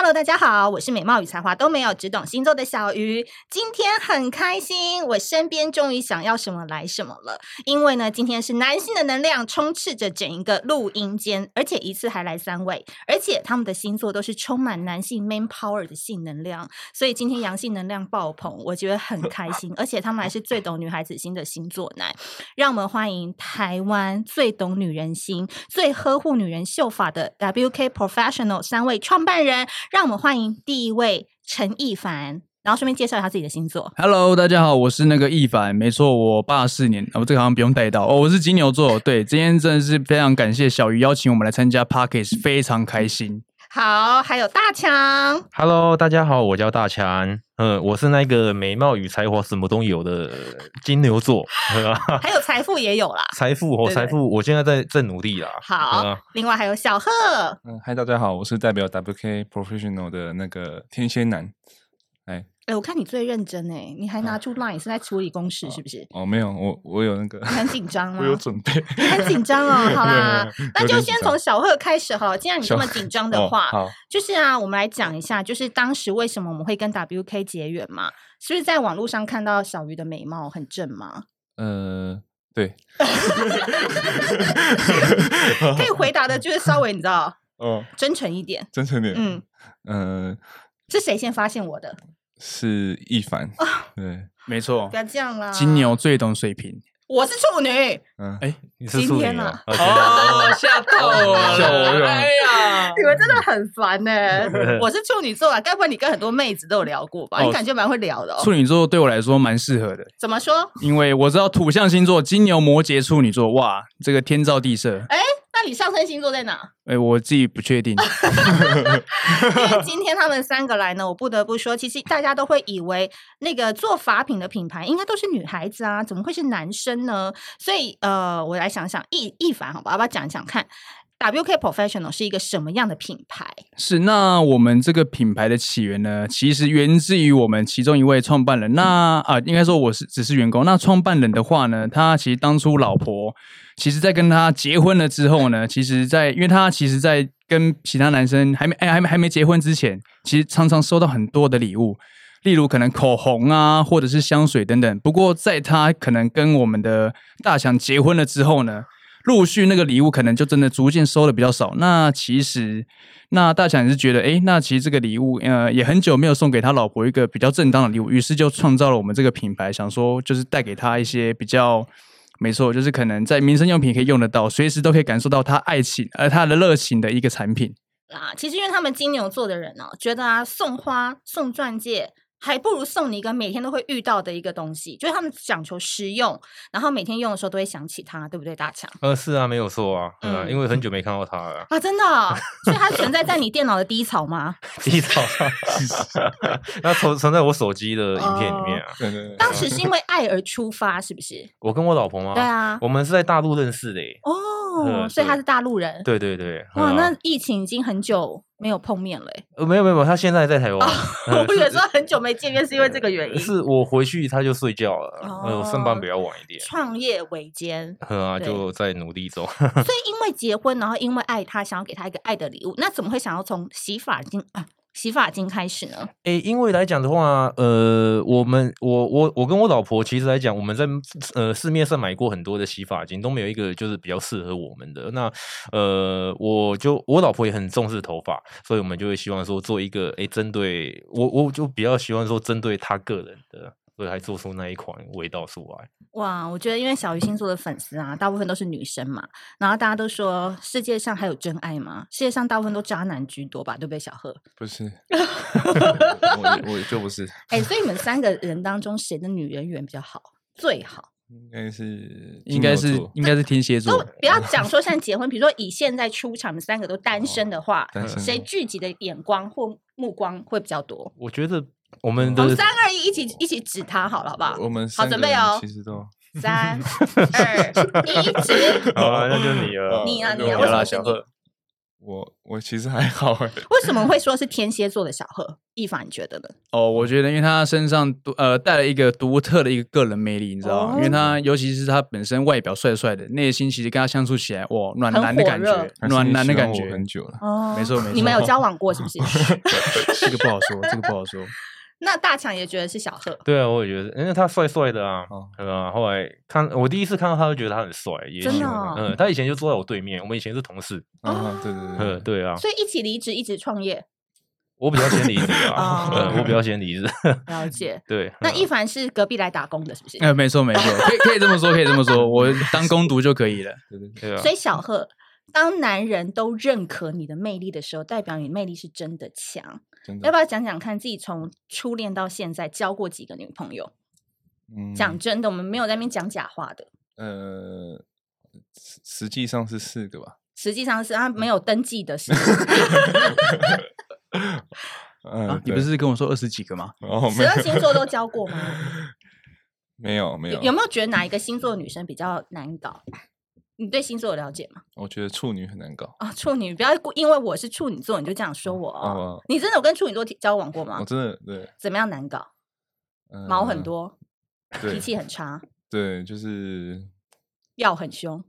Hello，大家好，我是美貌与才华都没有，只懂星座的小鱼。今天很开心，我身边终于想要什么来什么了。因为呢，今天是男性的能量充斥着整一个录音间，而且一次还来三位，而且他们的星座都是充满男性 man power 的性能量，所以今天阳性能量爆棚，我觉得很开心。而且他们还是最懂女孩子心的星座男，让我们欢迎台湾最懂女人心、最呵护女人秀发的 WK Professional 三位创办人。让我们欢迎第一位陈亦凡，然后顺便介绍一下自己的星座。Hello，大家好，我是那个易凡，没错，我八四年，我、哦、这个好像不用带到哦，我是金牛座。对，今天真的是非常感谢小鱼邀请我们来参加 Parkes，非常开心。好，还有大强。Hello，大家好，我叫大强。嗯，我是那个美貌与才华什么都有的金牛座。还有财富也有啦。财富和财富，我现在在在努力啦。好，嗯、另外还有小贺。嗯，嗨，大家好，我是代表 WK Professional 的那个天蝎男。哎。哎，我看你最认真哎，你还拿出 Line 是在处理公事是不是？哦，没有，我我有那个。很紧张吗？我有准备。你很紧张哦，好啦，那就先从小贺开始好了。既然你这么紧张 的话，哦、就是啊，我们来讲一下，就是当时为什么我们会跟 WK 结缘嘛？是不是在网络上看到小鱼的美貌很正吗？呃，对。可以回答的就是稍微你知道，哦，真诚一点，真诚点，嗯嗯，呃、是谁先发现我的？是易凡，对，没错，不要这样啦。金牛最懂水瓶，我是处女。嗯，哎，你是处女啊？哦，吓到我了！哎呀，你们真的很烦呢。我是处女座啊，该不会你跟很多妹子都有聊过吧？你感觉蛮会聊的。处女座对我来说蛮适合的。怎么说？因为我知道土象星座金牛、摩羯、处女座，哇，这个天造地设。哎。那你上升星座在哪？哎、欸，我自己不确定。因为今天他们三个来呢，我不得不说，其实大家都会以为那个做法品的品牌应该都是女孩子啊，怎么会是男生呢？所以呃，我来想想，易易凡，好吧，要不要讲一讲看？WK Professional 是一个什么样的品牌？是，那我们这个品牌的起源呢，其实源自于我们其中一位创办人。那啊，应该说我是只是员工。那创办人的话呢，他其实当初老婆。其实，在跟他结婚了之后呢，其实在，因为他其实，在跟其他男生还没哎还没还没结婚之前，其实常常收到很多的礼物，例如可能口红啊，或者是香水等等。不过，在他可能跟我们的大强结婚了之后呢，陆续那个礼物可能就真的逐渐收的比较少。那其实，那大强也是觉得，哎，那其实这个礼物，呃，也很久没有送给他老婆一个比较正当的礼物，于是就创造了我们这个品牌，想说就是带给他一些比较。没错，就是可能在民生用品可以用得到，随时都可以感受到他爱情，而他的热情的一个产品。啦，其实因为他们金牛座的人、哦，觉得啊，送花、送钻戒。还不如送你一个每天都会遇到的一个东西，就是他们讲求实用，然后每天用的时候都会想起它，对不对，大强？呃，是啊，没有错啊，嗯，嗯，因为很久没看到它了啊，真的、哦，所以它存在在你电脑的低潮吗？低潮，它存存在我手机的影片里面啊。对对对，当时是因为爱而出发，是不是？我跟我老婆吗？对啊，我们是在大陆认识的耶。哦，嗯、所以他是大陆人。对对对，哇，那疫情已经很久。没有碰面了，呃，没有没有，他现在在台湾。我有时候很久没见面，是因为这个原因。是我回去他就睡觉了，呃，上班比较晚一点。创业维艰，啊，就在努力中。所以 因为结婚，然后因为爱他，想要给他一个爱的礼物，那怎么会想要从洗发精啊？洗发精开始呢？诶，因为来讲的话，呃，我们我我我跟我老婆其实来讲，我们在呃市面上买过很多的洗发精，都没有一个就是比较适合我们的。那呃，我就我老婆也很重视头发，所以我们就会希望说做一个诶，针对我我就比较希望说针对她个人的。所以才做出那一款味道出来。哇，我觉得因为小鱼星座的粉丝啊，大部分都是女生嘛，然后大家都说世界上还有真爱吗？世界上大部分都渣男居多吧，对不对，小贺？不是，我我就不是。哎、欸，所以你们三个人当中，谁的女人缘比较好？最好应该是，应该是，应该是天蝎座。不要 讲说像结婚，比如说以现在出场的三个都单身的话，谁聚集的眼光或目光会比较多？我觉得。我们的三二一，一起一起指他好了，好不好？我们好准备哦。其实都三二一，指。好，那就你了。你啊，你啊，我啦，小贺。我我其实还好哎。为什么会说是天蝎座的小贺？易凡，你觉得呢？哦，我觉得因为他身上独呃带了一个独特的一个个人魅力，你知道吗？哦、因为他尤其是他本身外表帅帅的，内心其实跟他相处起来，哇，暖男的感觉，暖男的感觉很久了。哦，没错没错。你们有交往过是不是？这个不好说，这个不好说。那大强也觉得是小贺，对啊，我也觉得，因为他帅帅的啊，对吧？后来看我第一次看到他，就觉得他很帅，也真的、哦，嗯，他以前就坐在我对面，我们以前是同事，啊，对对对，嗯，对 啊，所以一起离职，一直创业。我比较先离职啊，嗯，我比较先离职。了解，对。那一凡是隔壁来打工的，是不是？呃，没错没错，可以可以这么说，可以这么说，我当工读就可以了，对对对啊。所以小贺，当男人都认可你的魅力的时候，代表你魅力是真的强。要不要讲讲看自己从初恋到现在交过几个女朋友？嗯，讲真的，我们没有在那边讲假话的。呃，实际上是四个吧。实际上是他没有登记的是。嗯、啊，你不是跟我说二十几个吗？哦，十二星座都交过吗？没有，没有。有没有觉得哪一个星座的女生比较难搞？你对星座有了解吗？我觉得处女很难搞啊！处女不要因为我是处女座你就这样说我哦。哦，你真的有跟处女座交往过吗？我真的对。怎么样难搞？毛很多，脾气很差。对，就是要很凶。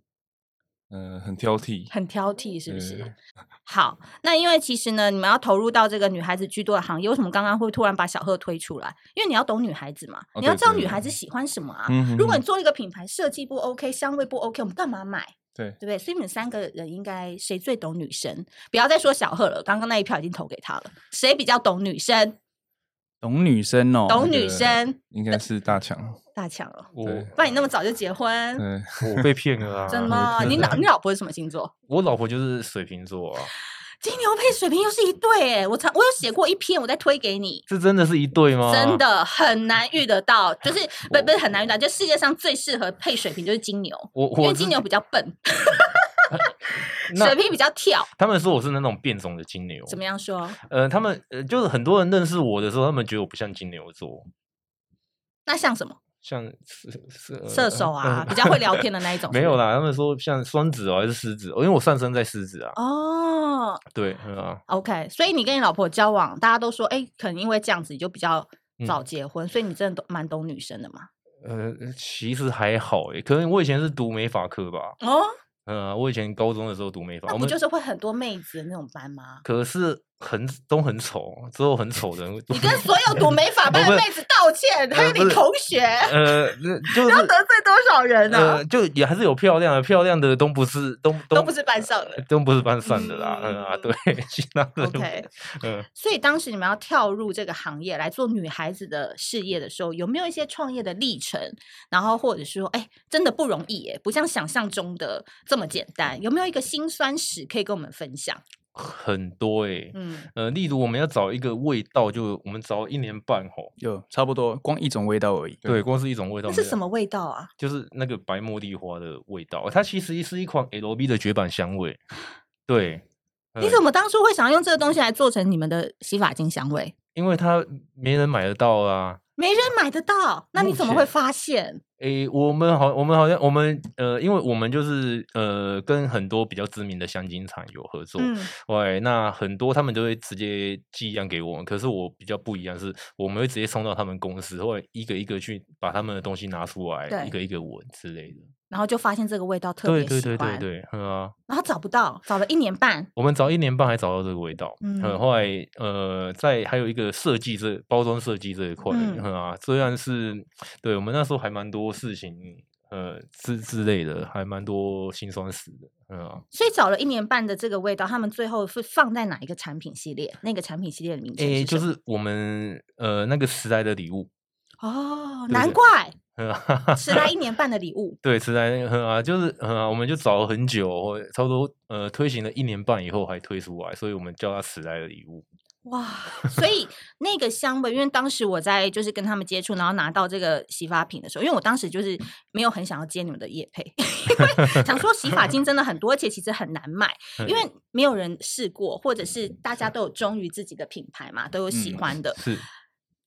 嗯，很挑剔，很挑剔，是不是？好，那因为其实呢，你们要投入到这个女孩子居多的行业，为什么刚刚会突然把小贺推出来？因为你要懂女孩子嘛，哦、你要知道女孩子喜欢什么啊。如果你做一个品牌设计不 OK，香味不 OK，我们干嘛买？对，对不对？所以你们三个人应该谁最懂女生？不要再说小贺了，刚刚那一票已经投给他了。谁比较懂女生？懂女生哦，懂女生应该是大强，大强哦。我不然你那么早就结婚，我被骗了啊！真的吗？你老你老婆是什么星座？我老婆就是水瓶座啊。金牛配水瓶又是一对哎！我常我有写过一篇，我再推给你。这真的是一对吗？真的很难遇得到，就是不不是很难遇到，就世界上最适合配水瓶就是金牛，我我因为金牛比较笨。水瓶比较跳，他们说我是那种变种的金牛。怎么样说？呃，他们呃，就是很多人认识我的时候，他们觉得我不像金牛座。那像什么？像射射射手啊，比较会聊天的那一种。没有啦，他们说像双子哦，还是狮子？因为我上升在狮子啊。哦，对，啊。OK，所以你跟你老婆交往，大家都说，哎，可能因为这样子，你就比较早结婚，所以你真的都蛮懂女生的嘛？呃，其实还好诶，可能我以前是读美法科吧。哦。嗯，我以前高中的时候读美法，那不就是会很多妹子的那种班吗？可是很都很丑，之后很丑的。你跟所有读美法班的 妹子道歉，还有你同学，呃，就是要得罪多少人呢？呃，就也还是有漂亮的，漂亮的都不是都都不是班上的，都不是班上的啦。嗯啊，对，其他的 OK。嗯，所以当时你们要跳入这个行业来做女孩子的事业的时候，有没有一些创业的历程？然后或者说，哎，真的不容易耶，不像想象中的这么简单。有没有一个辛酸史可以跟我们分享？很多哎、欸，嗯，呃，例如我们要找一个味道，就我们找一年半吼，有差不多光一种味道而已。对，光是一种味道。那是什么味道啊？就是那个白茉莉花的味道，它其实是一款 L B 的绝版香味。对，你怎么当初会想要用这个东西来做成你们的洗发精香味？因为它没人买得到啊。没人买得到，那你怎么会发现？诶，我们好，我们好像我们呃，因为我们就是呃，跟很多比较知名的香精厂有合作，嗯，喂，那很多他们都会直接寄样给我们。可是我比较不一样，是我们会直接送到他们公司，或者一个一个去把他们的东西拿出来，对。一个一个闻之类的。然后就发现这个味道特别喜欢，对对对对对，嗯啊，然后找不到，找了一年半，我们找一年半还找到这个味道，嗯，后来呃，在还有一个设计这包装设计这一块，嗯。啊，虽然是对我们那时候还蛮多事情，呃之之类的，还蛮多辛酸史的，嗯啊，所以找了一年半的这个味道，他们最后是放在哪一个产品系列？那个产品系列的名字？诶，就是我们呃那个时代的礼物哦，难怪。迟来一 年半的礼物，对，迟来啊，就是啊，我们就找了很久，差不多呃，推行了一年半以后还推出来，所以我们叫它迟来的礼物。哇，所以那个香味，因为当时我在就是跟他们接触，然后拿到这个洗发品的时候，因为我当时就是没有很想要接你们的叶配，因为想说洗发精真的很多，而且其实很难买，因为没有人试过，或者是大家都有忠于自己的品牌嘛，都有喜欢的。嗯、是。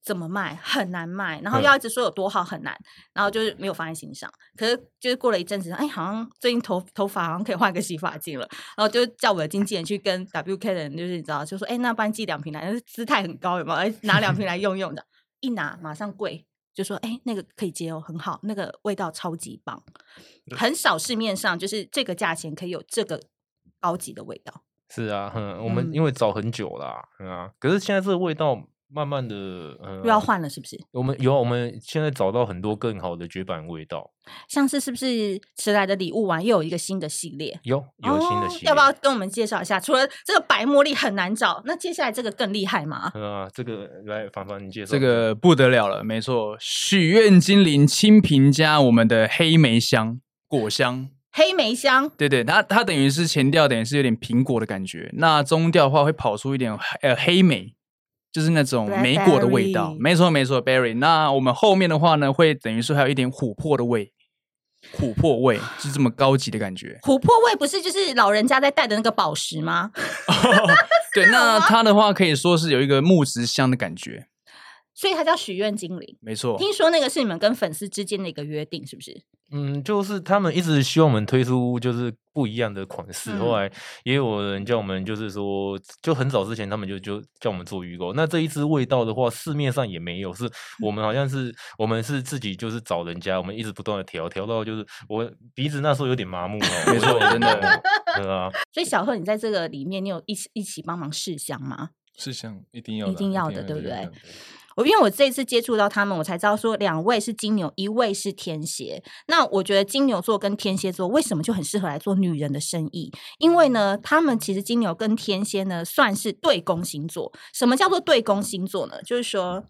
怎么卖很难卖，然后要一直说有多好很难，然后就是没有放在心上。可是就是过了一阵子，哎，好像最近头头发好像可以换个洗发精了，然后就叫我的经纪人去跟 WK 的人，就是你知道，就说哎，那帮你寄两瓶来，姿态很高有没有？哎，拿两瓶来用用的，一拿马上贵，就说哎，那个可以接哦，很好，那个味道超级棒，很少市面上就是这个价钱可以有这个高级的味道。是啊，哼，我们因为找很久啦，嗯啊，可是现在这个味道。慢慢的，呃，又要换了，是不是？我们有，我们现在找到很多更好的绝版味道，像是是不是迟来的礼物啊又有一个新的系列？有，有新的系列，哦，要不要跟我们介绍一下？除了这个白茉莉很难找，那接下来这个更厉害吗？啊，这个来凡凡你介绍，这个不得了了，没错，许愿精灵清平加我们的黑莓香果香，黑莓香，对对，它它等于是前调等于是有点苹果的感觉，那中调的话会跑出一点呃黑莓。就是那种莓果的味道，没错没错，berry。那我们后面的话呢，会等于说还有一点琥珀的味，琥珀味就是这么高级的感觉。琥珀味不是就是老人家在戴的那个宝石吗？对，那它的话可以说是有一个木质香的感觉，所以它叫许愿精灵。没错，听说那个是你们跟粉丝之间的一个约定，是不是？嗯，就是他们一直希望我们推出就是不一样的款式，嗯、后来也有人叫我们，就是说就很早之前他们就就叫我们做预购。那这一支味道的话，市面上也没有，是 我们好像是、嗯、我们是自己就是找人家，我们一直不断的调调到就是我鼻子那时候有点麻木了。没错，真的，对啊。所以小贺，你在这个里面，你有一起一起帮忙试香吗？试香一定要，一定要的，对不对？我因为我这一次接触到他们，我才知道说两位是金牛，一位是天蝎。那我觉得金牛座跟天蝎座为什么就很适合来做女人的生意？因为呢，他们其实金牛跟天蝎呢算是对宫星座。什么叫做对宫星座呢？就是说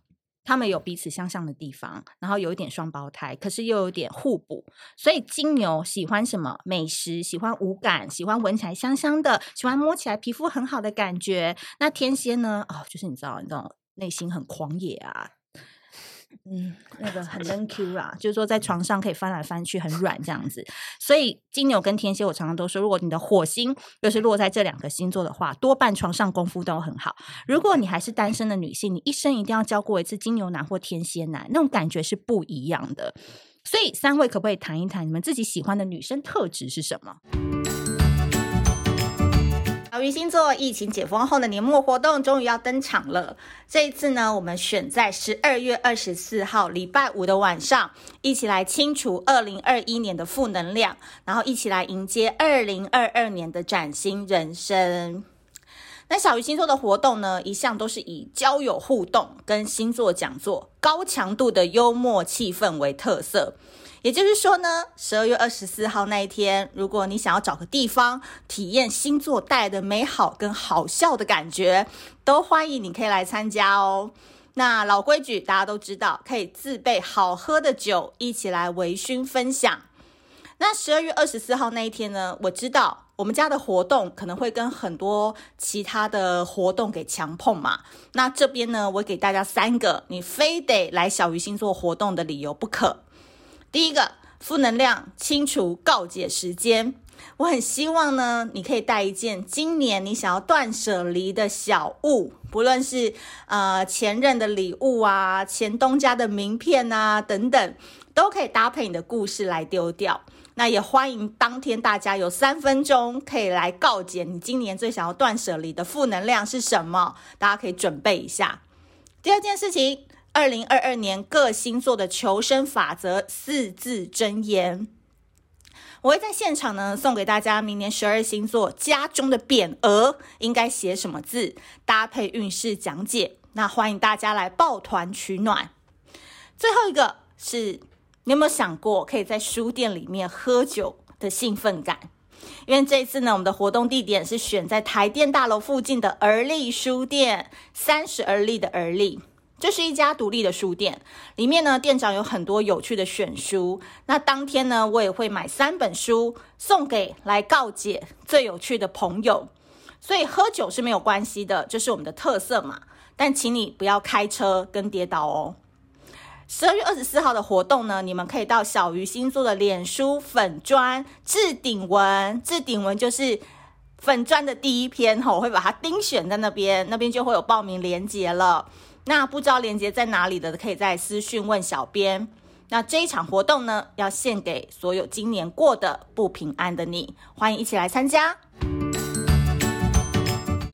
他们有彼此相像的地方，然后有一点双胞胎，可是又有点互补。所以金牛喜欢什么？美食，喜欢五感，喜欢闻起来香香的，喜欢摸起来皮肤很好的感觉。那天蝎呢？哦，就是你知道，你知道。内心很狂野啊，嗯，那个很 N Q 啊，就是说在床上可以翻来翻去，很软这样子。所以金牛跟天蝎，我常常都说，如果你的火星又是落在这两个星座的话，多半床上功夫都很好。如果你还是单身的女性，你一生一定要交过一次金牛男或天蝎男，那种感觉是不一样的。所以三位可不可以谈一谈你们自己喜欢的女生特质是什么？小鱼星座疫情解封后的年末活动终于要登场了。这一次呢，我们选在十二月二十四号礼拜五的晚上，一起来清除二零二一年的负能量，然后一起来迎接二零二二年的崭新人生。那小鱼星座的活动呢，一向都是以交友互动跟星座讲座、高强度的幽默气氛为特色。也就是说呢，十二月二十四号那一天，如果你想要找个地方体验星座带来的美好跟好笑的感觉，都欢迎你可以来参加哦。那老规矩，大家都知道，可以自备好喝的酒，一起来微醺分享。那十二月二十四号那一天呢，我知道我们家的活动可能会跟很多其他的活动给强碰嘛。那这边呢，我给大家三个你非得来小鱼星座活动的理由不可。第一个负能量清除告解时间，我很希望呢，你可以带一件今年你想要断舍离的小物，不论是呃前任的礼物啊、前东家的名片啊等等，都可以搭配你的故事来丢掉。那也欢迎当天大家有三分钟可以来告解你今年最想要断舍离的负能量是什么，大家可以准备一下。第二件事情。二零二二年各星座的求生法则四字真言，我会在现场呢送给大家。明年十二星座家中的匾额应该写什么字，搭配运势讲解。那欢迎大家来抱团取暖。最后一个是，你有没有想过可以在书店里面喝酒的兴奋感？因为这一次呢，我们的活动地点是选在台电大楼附近的而立书店，三十而立的而立。这是一家独立的书店，里面呢，店长有很多有趣的选书。那当天呢，我也会买三本书送给来告解最有趣的朋友。所以喝酒是没有关系的，这是我们的特色嘛。但请你不要开车跟跌倒哦。十二月二十四号的活动呢，你们可以到小鱼星座的脸书粉砖置顶文，置顶文就是粉砖的第一篇哈，我会把它钉选在那边，那边就会有报名链接了。那不知道链接在哪里的，可以在私讯问小编。那这一场活动呢，要献给所有今年过得不平安的你，欢迎一起来参加。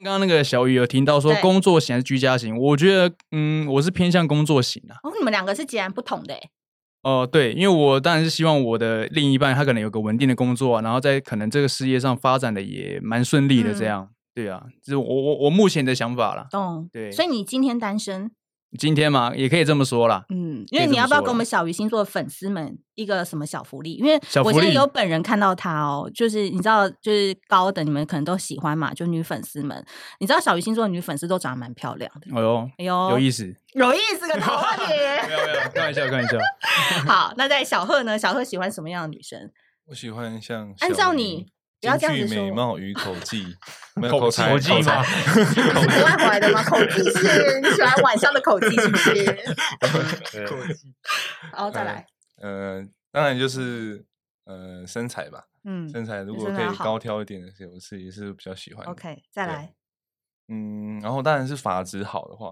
刚刚那个小雨有听到说工作型还是居家型，我觉得嗯，我是偏向工作型啊。哦，你们两个是截然不同的哎。哦、呃，对，因为我当然是希望我的另一半他可能有个稳定的工作，啊，然后在可能这个事业上发展的也蛮顺利的，这样。嗯、对啊，这是我我我目前的想法啦。懂。对。所以你今天单身？今天嘛，也可以这么说啦。嗯，因为你要不要给我们小鱼星座的粉丝们一个什么小福利？因为我现在有本人看到他哦，就是你知道，就是高的你们可能都喜欢嘛，就女粉丝们，你知道小鱼星座的女粉丝都长得蛮漂亮的。哎呦，哎呦，有意思，有意思个头啊你！没有没有，开玩笑开玩笑。好，那在小贺呢？小贺喜欢什么样的女生？我喜欢像按照你。不要这样子说。美貌与口技，没有口才，口技吗？是国外回来的吗？口技是你喜欢晚上的口技，是不是？口技。然后再来。呃，当然就是呃身材吧。嗯，身材如果可以高挑一点的，我是也是比较喜欢。OK，再来。嗯，然后当然是发质好的话，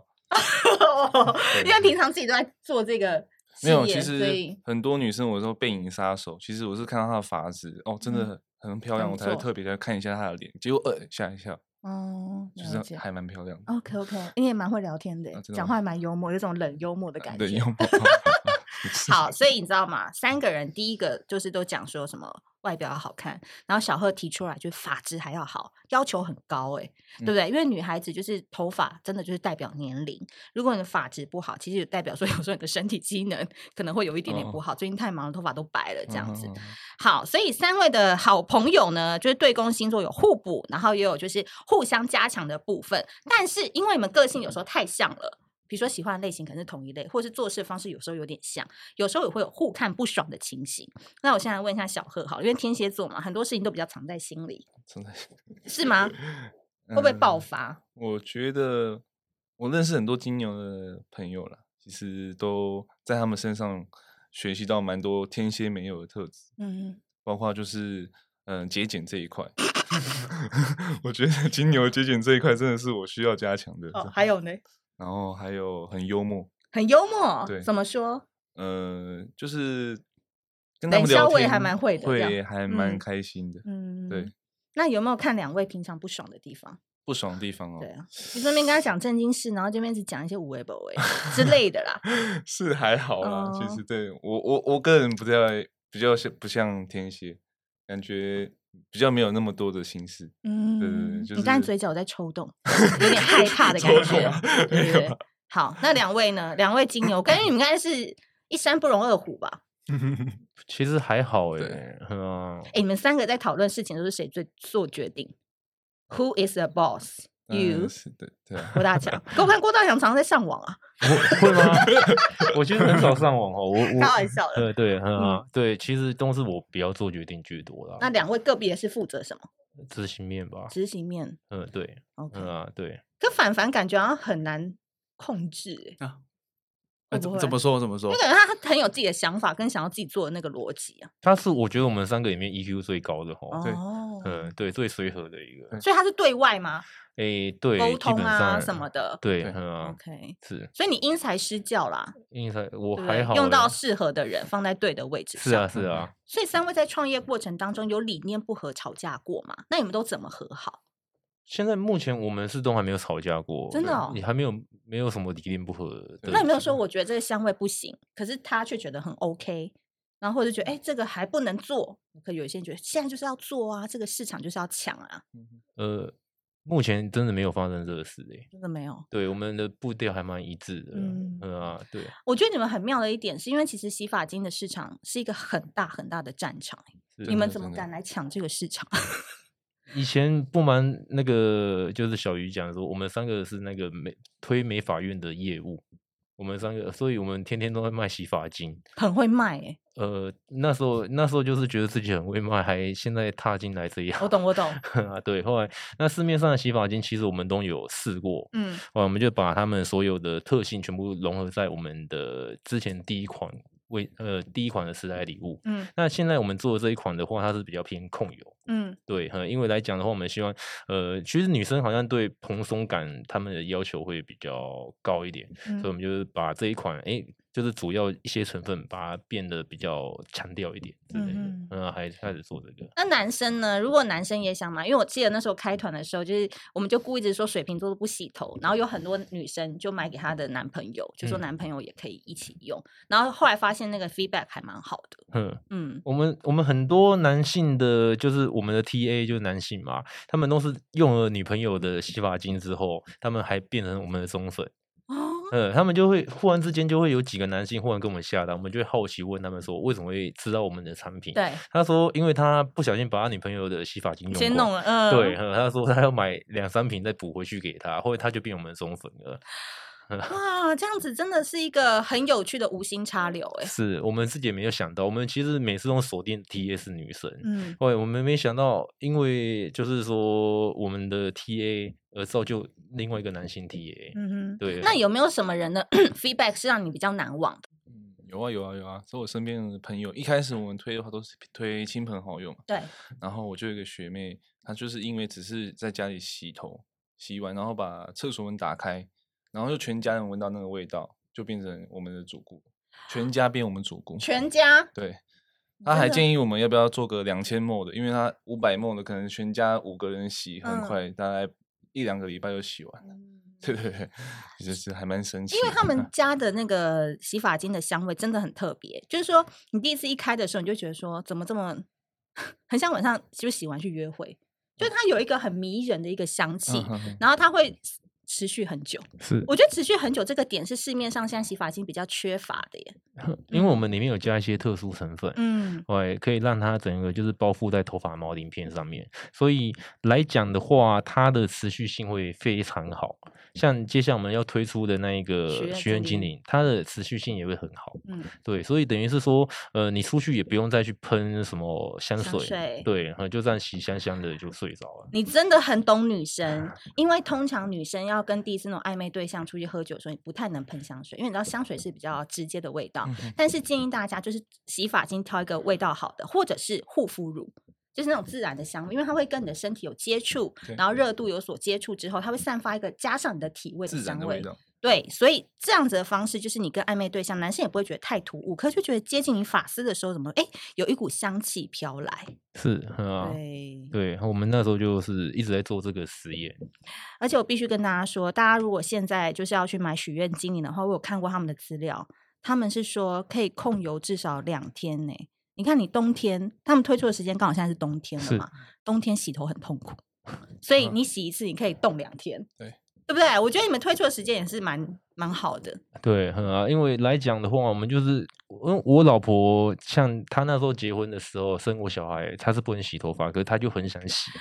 因为平常自己都在做这个。没有，其实很多女生我说背影杀手，其实我是看到她的发质哦，真的很。漂亮，我才会特别的看一下她的脸，结果呃吓一跳，哦，就是还蛮漂亮的。OK OK，你也蛮会聊天的，讲话蛮幽默，有种冷幽默的感觉。冷幽默。好，所以你知道吗？三个人第一个就是都讲说什么外表要好看，然后小贺提出来就是发质还要好，要求很高哎，对不对？嗯、因为女孩子就是头发真的就是代表年龄，如果你的发质不好，其实也代表说 有时候你的身体机能可能会有一点点不好。哦、最近太忙了，头发都白了这样子。哦、好，所以三位的好朋友呢，就是对宫星座有互补，然后也有就是互相加强的部分，但是因为你们个性有时候太像了。比如说喜欢的类型可能是同一类，或是做事方式有时候有点像，有时候也会有互看不爽的情形。那我现在问一下小贺好，因为天蝎座嘛，很多事情都比较藏在心里，藏在心里是吗？会不会爆发？嗯，我觉得我认识很多金牛的朋友了，其实都在他们身上学习到蛮多天蝎没有的特质。嗯，包括就是嗯节俭这一块，我觉得金牛节俭这一块真的是我需要加强的。哦，还有呢？然后还有很幽默，很幽默，对，怎么说？呃，就是跟他们聊天还蛮会的，会还蛮开心的，嗯，对。那有没有看两位平常不爽的地方？不爽的地方哦，对啊，你顺便跟他讲正经事，然后这边只讲一些无谓不谓 之类的啦。是还好啦，其实对我我我个人不太比较像不像天蝎，感觉。比较没有那么多的心思，嗯，对对对，就是、你刚才嘴角在抽动，有点害怕的感觉，对？好，那两位呢？两位金牛，感觉你们应该是一山不容二虎吧？其实还好哎，哎对、欸，你们三个在讨论事情都是谁最做决定？Who is the boss？You 是的，对郭大强，我看郭大强常常在上网啊，会吗？我其实很少上网哦，我我开玩笑的，对对，嗯，对，其实都是我比较做决定居多啦。那两位个别是负责什么？执行面吧，执行面，嗯，对，OK 啊，对。可凡凡感觉好像很难控制啊。怎么怎么说怎么说？因为感觉他很有自己的想法，跟想要自己做的那个逻辑啊。他是我觉得我们三个里面 EQ 最高的哈，对，嗯，对，最随和的一个。所以他是对外吗？诶，对，沟通啊什么的，对，嗯，OK，是。所以你因材施教啦，因材我还好，用到适合的人，放在对的位置上。是啊，是啊。所以三位在创业过程当中有理念不合吵架过吗？那你们都怎么和好？现在目前我们是都还没有吵架过，真的，哦，你还没有没有什么理念不合。那有没有说我觉得这个香味不行，可是他却觉得很 OK，然后或者觉得哎这个还不能做，可有一些人觉得现在就是要做啊，这个市场就是要抢啊。呃，目前真的没有发生这个事哎，真的没有。对，我们的步调还蛮一致的。嗯，嗯啊，对。我觉得你们很妙的一点是因为其实洗发精的市场是一个很大很大的战场，你们怎么敢来抢这个市场？以前不瞒那个，就是小鱼讲说，我们三个是那个美推美法院的业务，我们三个，所以我们天天都在卖洗发精，很会卖诶。呃，那时候那时候就是觉得自己很会卖，还现在踏进来这样。我懂我懂啊，对。后来那市面上的洗发精，其实我们都有试过，嗯，我们就把他们所有的特性全部融合在我们的之前第一款为呃第一款的时代礼物，嗯，那现在我们做的这一款的话，它是比较偏控油。嗯，对，因为来讲的话，我们希望，呃，其实女生好像对蓬松感他们的要求会比较高一点，嗯、所以我们就是把这一款，哎。就是主要一些成分，把它变得比较强调一点之类的，嗯，嗯，还开始做这个。那男生呢？如果男生也想买，因为我记得那时候开团的时候，就是我们就故意一直说水瓶座都不洗头，然后有很多女生就买给她的男朋友，就说男朋友也可以一起用。嗯、然后后来发现那个 feedback 还蛮好的。嗯嗯，我们我们很多男性的，就是我们的 TA 就是男性嘛，他们都是用了女朋友的洗发精之后，他们还变成我们的忠粉。呃，他们就会忽然之间就会有几个男性忽然跟我们下单，我们就会好奇问他们说，为什么会知道我们的产品？对，他说因为他不小心把他女朋友的洗发精用先弄了，嗯，对，他说他要买两三瓶再补回去给他，后来他就变我们的忠粉了。哇，这样子真的是一个很有趣的无心插柳哎！是我们自己也没有想到，我们其实每次都锁定 TA 是女生，嗯，喂，我们没想到，因为就是说我们的 TA 而造就另外一个男性 TA，嗯哼，对。那有没有什么人的 feedback 是让你比较难忘的？嗯，有啊有啊有啊，所以我身边的朋友一开始我们推的话都是推亲朋好友嘛，对。然后我就有一个学妹，她就是因为只是在家里洗头，洗完然后把厕所门打开。然后就全家人闻到那个味道，就变成我们的主顾，全家变我们主顾。全家对，他还建议我们要不要做个两千 ml 的，因为他五百 ml 的可能全家五个人洗很快，嗯、大概一两个礼拜就洗完了。嗯、对对对，其实是还蛮神奇。因为他们家的那个洗发精的香味真的很特别，就是说你第一次一开的时候，你就觉得说怎么这么 很像晚上就洗完去约会，就是它有一个很迷人的一个香气，嗯、然后它会。持续很久，是我觉得持续很久这个点是市面上现在洗发精比较缺乏的耶，因为我们里面有加一些特殊成分，嗯，对，可以让它整个就是包覆在头发毛鳞片上面，所以来讲的话，它的持续性会非常好。像接下来我们要推出的那一个学院精灵，它的持续性也会很好，嗯，对，所以等于是说，呃，你出去也不用再去喷什么香水，香水对，就这样洗香香的就睡着了。你真的很懂女生，因为通常女生要。要跟第一次那种暧昧对象出去喝酒的时候，你不太能喷香水，因为你知道香水是比较直接的味道。但是建议大家就是洗发精挑一个味道好的，或者是护肤乳，就是那种自然的香味，因为它会跟你的身体有接触，然后热度有所接触之后，它会散发一个加上你的体味的香味。对，所以这样子的方式就是你跟暧昧对象，男生也不会觉得太突兀，可是就觉得接近你发丝的时候，怎么哎有一股香气飘来？是啊，对对，我们那时候就是一直在做这个实验。而且我必须跟大家说，大家如果现在就是要去买许愿精灵的话，我有看过他们的资料，他们是说可以控油至少两天呢。你看，你冬天他们推出的时间刚好现在是冬天了嘛？冬天洗头很痛苦，所以你洗一次你可以冻两天。对。对不对？我觉得你们推出的时间也是蛮蛮好的。对，很啊，因为来讲的话，我们就是，我我老婆像她那时候结婚的时候生过小孩，她是不能洗头发，可是她就很想洗。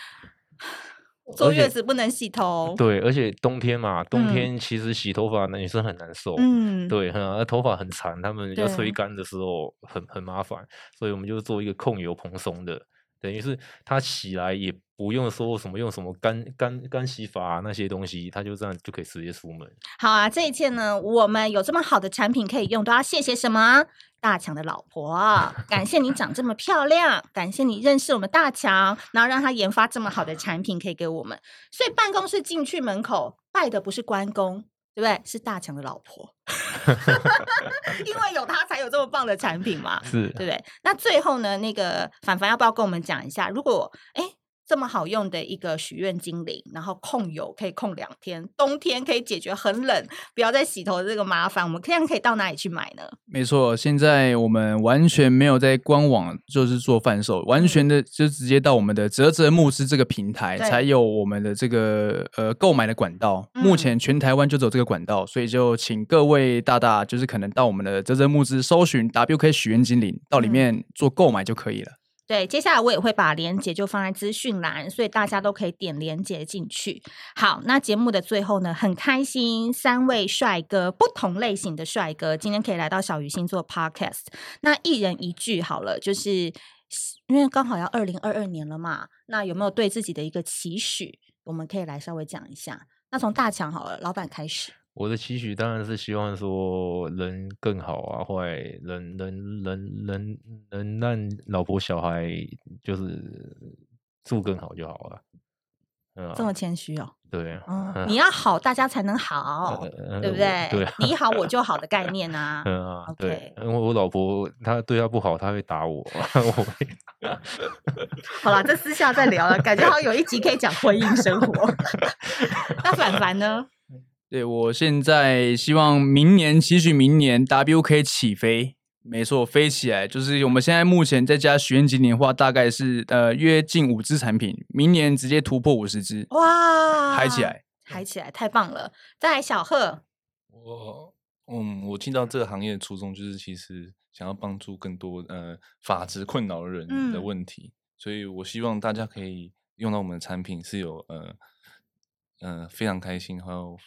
坐月子不能洗头。对，而且冬天嘛，冬天其实洗头发那女生很难受。嗯。对，很啊，头发很长，他们要吹干的时候很很麻烦，所以我们就做一个控油蓬松的。等于是它洗来也不用说什么用什么干干干洗发啊，那些东西，他就这样就可以直接出门。好啊，这一切呢，我们有这么好的产品可以用，都要谢谢什么？大强的老婆，感谢你长这么漂亮，感谢你认识我们大强，然后让他研发这么好的产品可以给我们。所以办公室进去门口拜的不是关公。对不对？是大强的老婆，因为有他才有这么棒的产品嘛，是，对不对？那最后呢，那个凡凡要不要跟我们讲一下？如果哎。这么好用的一个许愿精灵，然后控油可以控两天，冬天可以解决很冷，不要再洗头的这个麻烦。我们这样可以到哪里去买呢？没错，现在我们完全没有在官网就是做贩售，完全的就直接到我们的啧啧募资这个平台才有我们的这个呃购买的管道。嗯、目前全台湾就走这个管道，所以就请各位大大就是可能到我们的啧啧募资搜寻 WK 许愿精灵，到里面做购买就可以了。对，接下来我也会把链接就放在资讯栏，所以大家都可以点链接进去。好，那节目的最后呢，很开心，三位帅哥，不同类型的帅哥，今天可以来到小鱼星座 Podcast。那一人一句好了，就是因为刚好要二零二二年了嘛，那有没有对自己的一个期许？我们可以来稍微讲一下。那从大强好了，老板开始。我的期许当然是希望说人更好啊，或能能能能能让老婆小孩就是住更好就好了。嗯这么谦虚哦。对，嗯，你要好，大家才能好，对不对？对，你好我就好的概念啊。嗯啊，对，因为我老婆她对她不好，她会打我。好了，这私下再聊了，感觉好像有一集可以讲婚姻生活。那凡凡呢？对，我现在希望明年，期许明年 WK 起飞。没错，飞起来就是我们现在目前在家许愿今年的话，大概是呃约近五支产品，明年直接突破五十支，哇，嗨起来，嗨起来，太棒了！再来小贺，我嗯，我进到这个行业的初衷就是其实想要帮助更多呃发质困扰的人的问题，嗯、所以我希望大家可以用到我们的产品是有呃呃非常开心，还有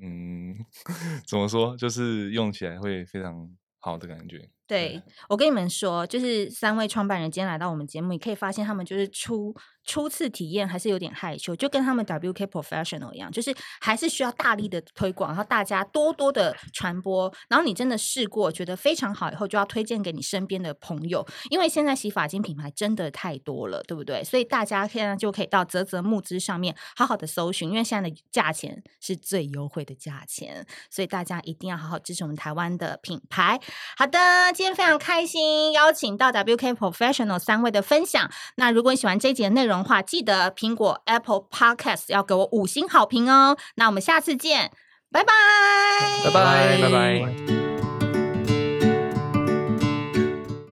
嗯 怎么说，就是用起来会非常好的感觉。对，我跟你们说，就是三位创办人今天来到我们节目，你可以发现他们就是初初次体验还是有点害羞，就跟他们 WK Professional 一样，就是还是需要大力的推广，然后大家多多的传播，然后你真的试过觉得非常好以后，就要推荐给你身边的朋友，因为现在洗发精品牌真的太多了，对不对？所以大家现在就可以到泽泽募资上面好好的搜寻，因为现在的价钱是最优惠的价钱，所以大家一定要好好支持我们台湾的品牌。好的。今天非常开心，邀请到 WK Professional 三位的分享。那如果你喜欢这一集的内容的话，记得苹果 Apple Podcast 要给我五星好评哦。那我们下次见，拜拜，拜拜，拜拜。